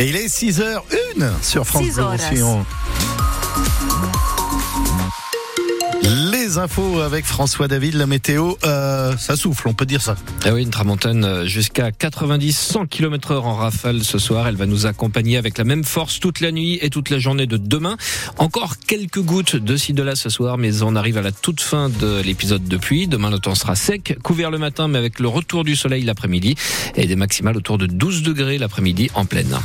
Et il est 6h01 sur France Bleu. Roussillon. Infos avec François David, la météo, euh, ça souffle, on peut dire ça. Ah oui, une tramontane euh, jusqu'à 90-100 km heure en rafale ce soir. Elle va nous accompagner avec la même force toute la nuit et toute la journée de demain. Encore quelques gouttes de ci de là ce soir, mais on arrive à la toute fin de l'épisode de pluie. Demain, le temps sera sec, couvert le matin, mais avec le retour du soleil l'après-midi et des maximales autour de 12 degrés l'après-midi en pleine.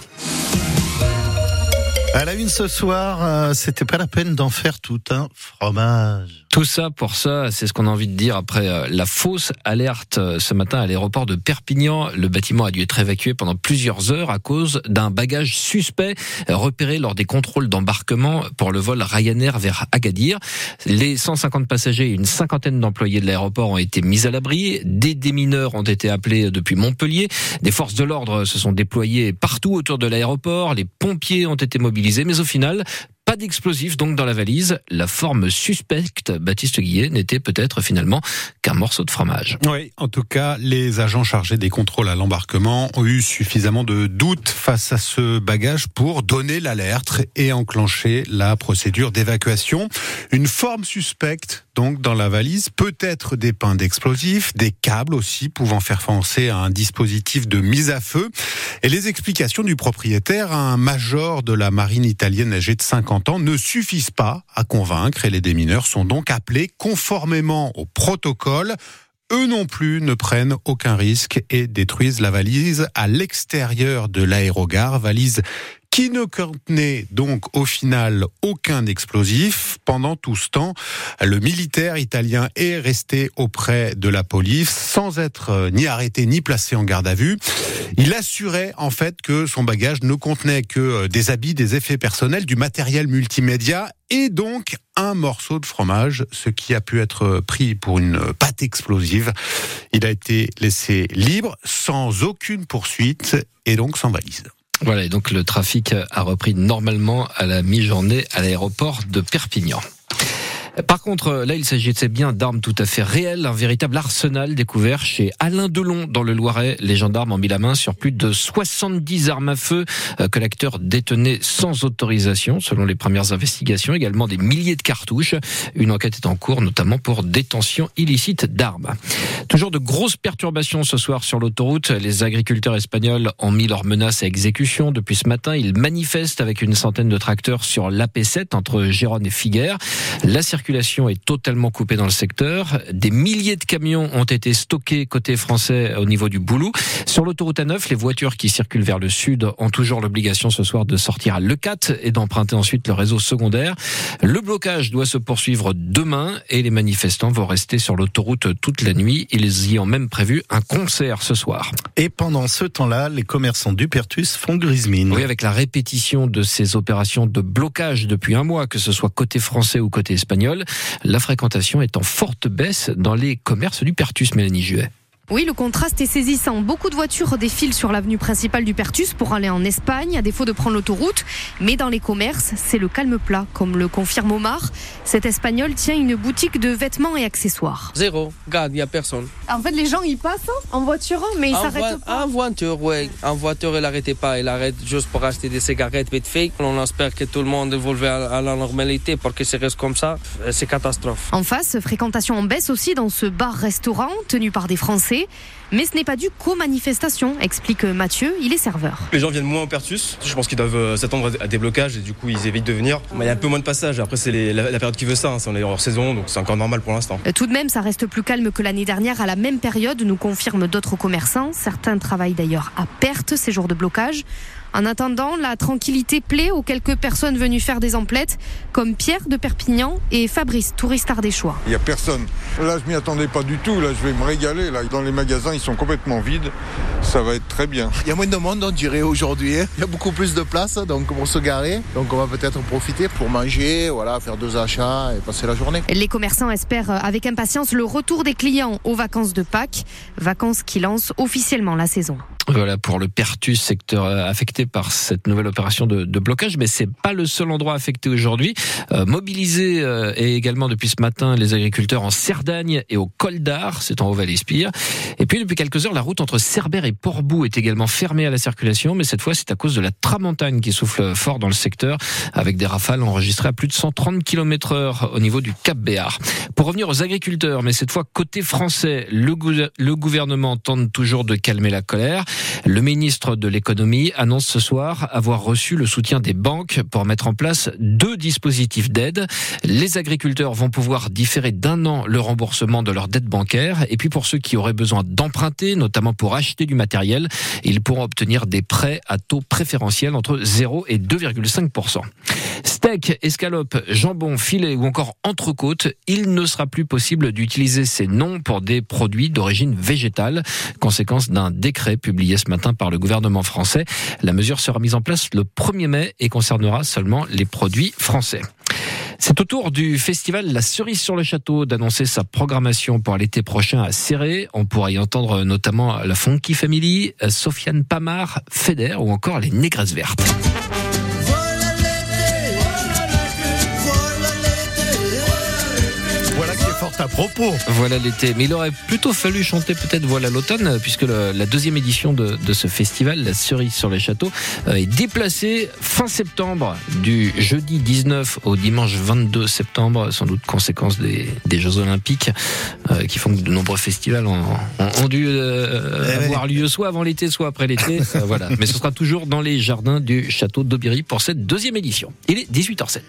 À la une ce soir, euh, c'était pas la peine d'en faire tout un fromage. Tout ça pour ça, c'est ce qu'on a envie de dire après euh, la fausse alerte euh, ce matin à l'aéroport de Perpignan. Le bâtiment a dû être évacué pendant plusieurs heures à cause d'un bagage suspect repéré lors des contrôles d'embarquement pour le vol Ryanair vers Agadir. Les 150 passagers et une cinquantaine d'employés de l'aéroport ont été mis à l'abri. Des démineurs ont été appelés depuis Montpellier. Des forces de l'ordre se sont déployées partout autour de l'aéroport. Les pompiers ont été mobilisés, mais au final, pas d'explosifs donc dans la valise. La forme suspecte, Baptiste Guillet, n'était peut-être finalement qu'un morceau de fromage. Oui, en tout cas, les agents chargés des contrôles à l'embarquement ont eu suffisamment de doutes face à ce bagage pour donner l'alerte et enclencher la procédure d'évacuation. Une forme suspecte, donc, dans la valise, peut-être des pains d'explosifs, des câbles aussi pouvant faire penser à un dispositif de mise à feu. Et les explications du propriétaire, un major de la marine italienne âgé de 50 ne suffisent pas à convaincre et les démineurs sont donc appelés conformément au protocole. Eux non plus ne prennent aucun risque et détruisent la valise à l'extérieur de l'aérogare, valise qui ne contenait donc au final aucun explosif. Pendant tout ce temps, le militaire italien est resté auprès de la police sans être euh, ni arrêté ni placé en garde à vue. Il assurait en fait que son bagage ne contenait que euh, des habits, des effets personnels, du matériel multimédia et donc un morceau de fromage, ce qui a pu être pris pour une pâte explosive. Il a été laissé libre, sans aucune poursuite et donc sans valise. Voilà, et donc le trafic a repris normalement à la mi-journée à l'aéroport de Perpignan. Par contre, là, il s'agissait bien d'armes tout à fait réelles, un véritable arsenal découvert chez Alain Delon dans le Loiret. Les gendarmes ont mis la main sur plus de 70 armes à feu euh, que l'acteur détenait sans autorisation, selon les premières investigations. Également des milliers de cartouches. Une enquête est en cours, notamment pour détention illicite d'armes. Toujours de grosses perturbations ce soir sur l'autoroute. Les agriculteurs espagnols ont mis leurs menaces à exécution depuis ce matin. Ils manifestent avec une centaine de tracteurs sur l'AP7 entre Gérone et Figueres. La circulation est totalement coupée dans le secteur. Des milliers de camions ont été stockés côté français au niveau du Boulou. Sur l'autoroute A9, les voitures qui circulent vers le sud ont toujours l'obligation ce soir de sortir à Lecate et d'emprunter ensuite le réseau secondaire. Le blocage doit se poursuivre demain et les manifestants vont rester sur l'autoroute toute la nuit. Ils y ont même prévu un concert ce soir. Et pendant ce temps-là, les commerçants du Pertus font grise mine. Oui, avec la répétition de ces opérations de blocage depuis un mois, que ce soit côté français ou côté espagnol, la fréquentation est en forte baisse dans les commerces du Pertus, Mélanie Juet. Oui, le contraste est saisissant. Beaucoup de voitures défilent sur l'avenue principale du Pertus pour aller en Espagne, à défaut de prendre l'autoroute. Mais dans les commerces, c'est le calme plat, comme le confirme Omar. Cet Espagnol tient une boutique de vêtements et accessoires. Zéro, regarde, il n'y a personne. En fait, les gens, ils passent hein, en voiture, mais ils en, s'arrêtent pas. en voiture, oui. En voiture, il n'arrêtait pas. Il arrête juste pour acheter des cigarettes vite fait. On espère que tout le monde évolue à, la normalité pour que ça reste comme ça. Euh, C'est catastrophe. En face, fréquentation en baisse aussi dans ce bar-restaurant tenu par des Français. Mais ce n'est pas dû qu'aux manifestations, explique Mathieu, il est serveur. Les gens viennent moins au Pertus. Je pense qu'ils doivent euh, s'attendre à des blocages et du coup ils évitent de venir. Mais il y a un peu moins de passages. Après c'est la, la période qui veut ça. hein. C'est on est hors saison donc c'est encore normal pour l'instant. Euh, Tout de même, ça reste plus calme que l'année dernière à la même période, nous confirment d'autres commerçants. Certains travaillent d'ailleurs à perte ces jours de blocage. En attendant, la tranquillité plaît aux quelques personnes venues faire des emplettes, comme Pierre de Perpignan et Fabrice, touriste ardéchois. Il n'y a personne. Là, je m'y attendais pas du tout. Là, je vais me régaler. Là, dans les magasins, ils sont complètement vides. Ça va être très bien. Il y a moins de monde, on dirait aujourd'hui. hein. Il y a beaucoup plus de place donc pour se garer. Donc on va peut-être profiter pour manger, voilà, faire deux achats et passer la journée. Les commerçants espèrent euh, avec impatience le retour des clients aux vacances de Pâques, vacances qui lancent officiellement la saison. Voilà pour le Pertus, secteur euh, affecté par cette nouvelle opération de, de blocage, mais c'est pas le seul endroit affecté aujourd'hui. Euh, mobilisé euh, et également depuis ce matin les agriculteurs en Cerdagne et au Col d'Ar, c'est en Haut-Val-Espire. Et puis depuis quelques heures, la route entre Cerbère et Portbou est également fermée à la circulation, mais cette fois c'est à cause de la tramontagne qui souffle fort dans le secteur, avec des rafales enregistrées à plus de 130 km heure au niveau du Cap Béar. Pour revenir aux agriculteurs, mais cette fois côté français, le, le gouvernement tente toujours de calmer la colère. Le ministre de l'économie annonce ce soir avoir reçu le soutien des banques pour mettre en place deux dispositifs d'aide. Les agriculteurs vont pouvoir différer d'un an le remboursement de leur dette bancaire. Et puis pour ceux qui auraient besoin d'emprunter, notamment pour acheter du matériel, ils pourront obtenir des prêts à taux préférentiel entre 0 et 2,5%. Steak, escalope, jambon, filet ou encore entrecôte, il ne sera plus possible d'utiliser ces noms pour des produits d'origine végétale, conséquence d'un décret publié ce matin par le gouvernement français. La mesure sera mise en place le 1er mai et concernera seulement les produits français. C'est au tour du festival La Cerise sur le Château d'annoncer sa programmation pour l'été prochain à Serré. On pourra y entendre notamment la Funky Family, Sofiane Pamar, Feder ou encore les Négresses Vertes. À propos. Voilà l'été. Mais il aurait plutôt fallu chanter peut-être Voilà l'automne, puisque le, la deuxième édition de, de, ce festival, la cerise sur les châteaux, euh, est déplacée fin septembre, du jeudi 19 au dimanche 22 septembre, sans doute conséquence des, des Jeux Olympiques, euh, qui font que de nombreux festivals ont, dû euh, eh avoir lieu soit avant l'été, soit après l'été. Voilà. Mais ce sera toujours dans les jardins du château d'Aubéry pour cette deuxième édition. Il est 18h07.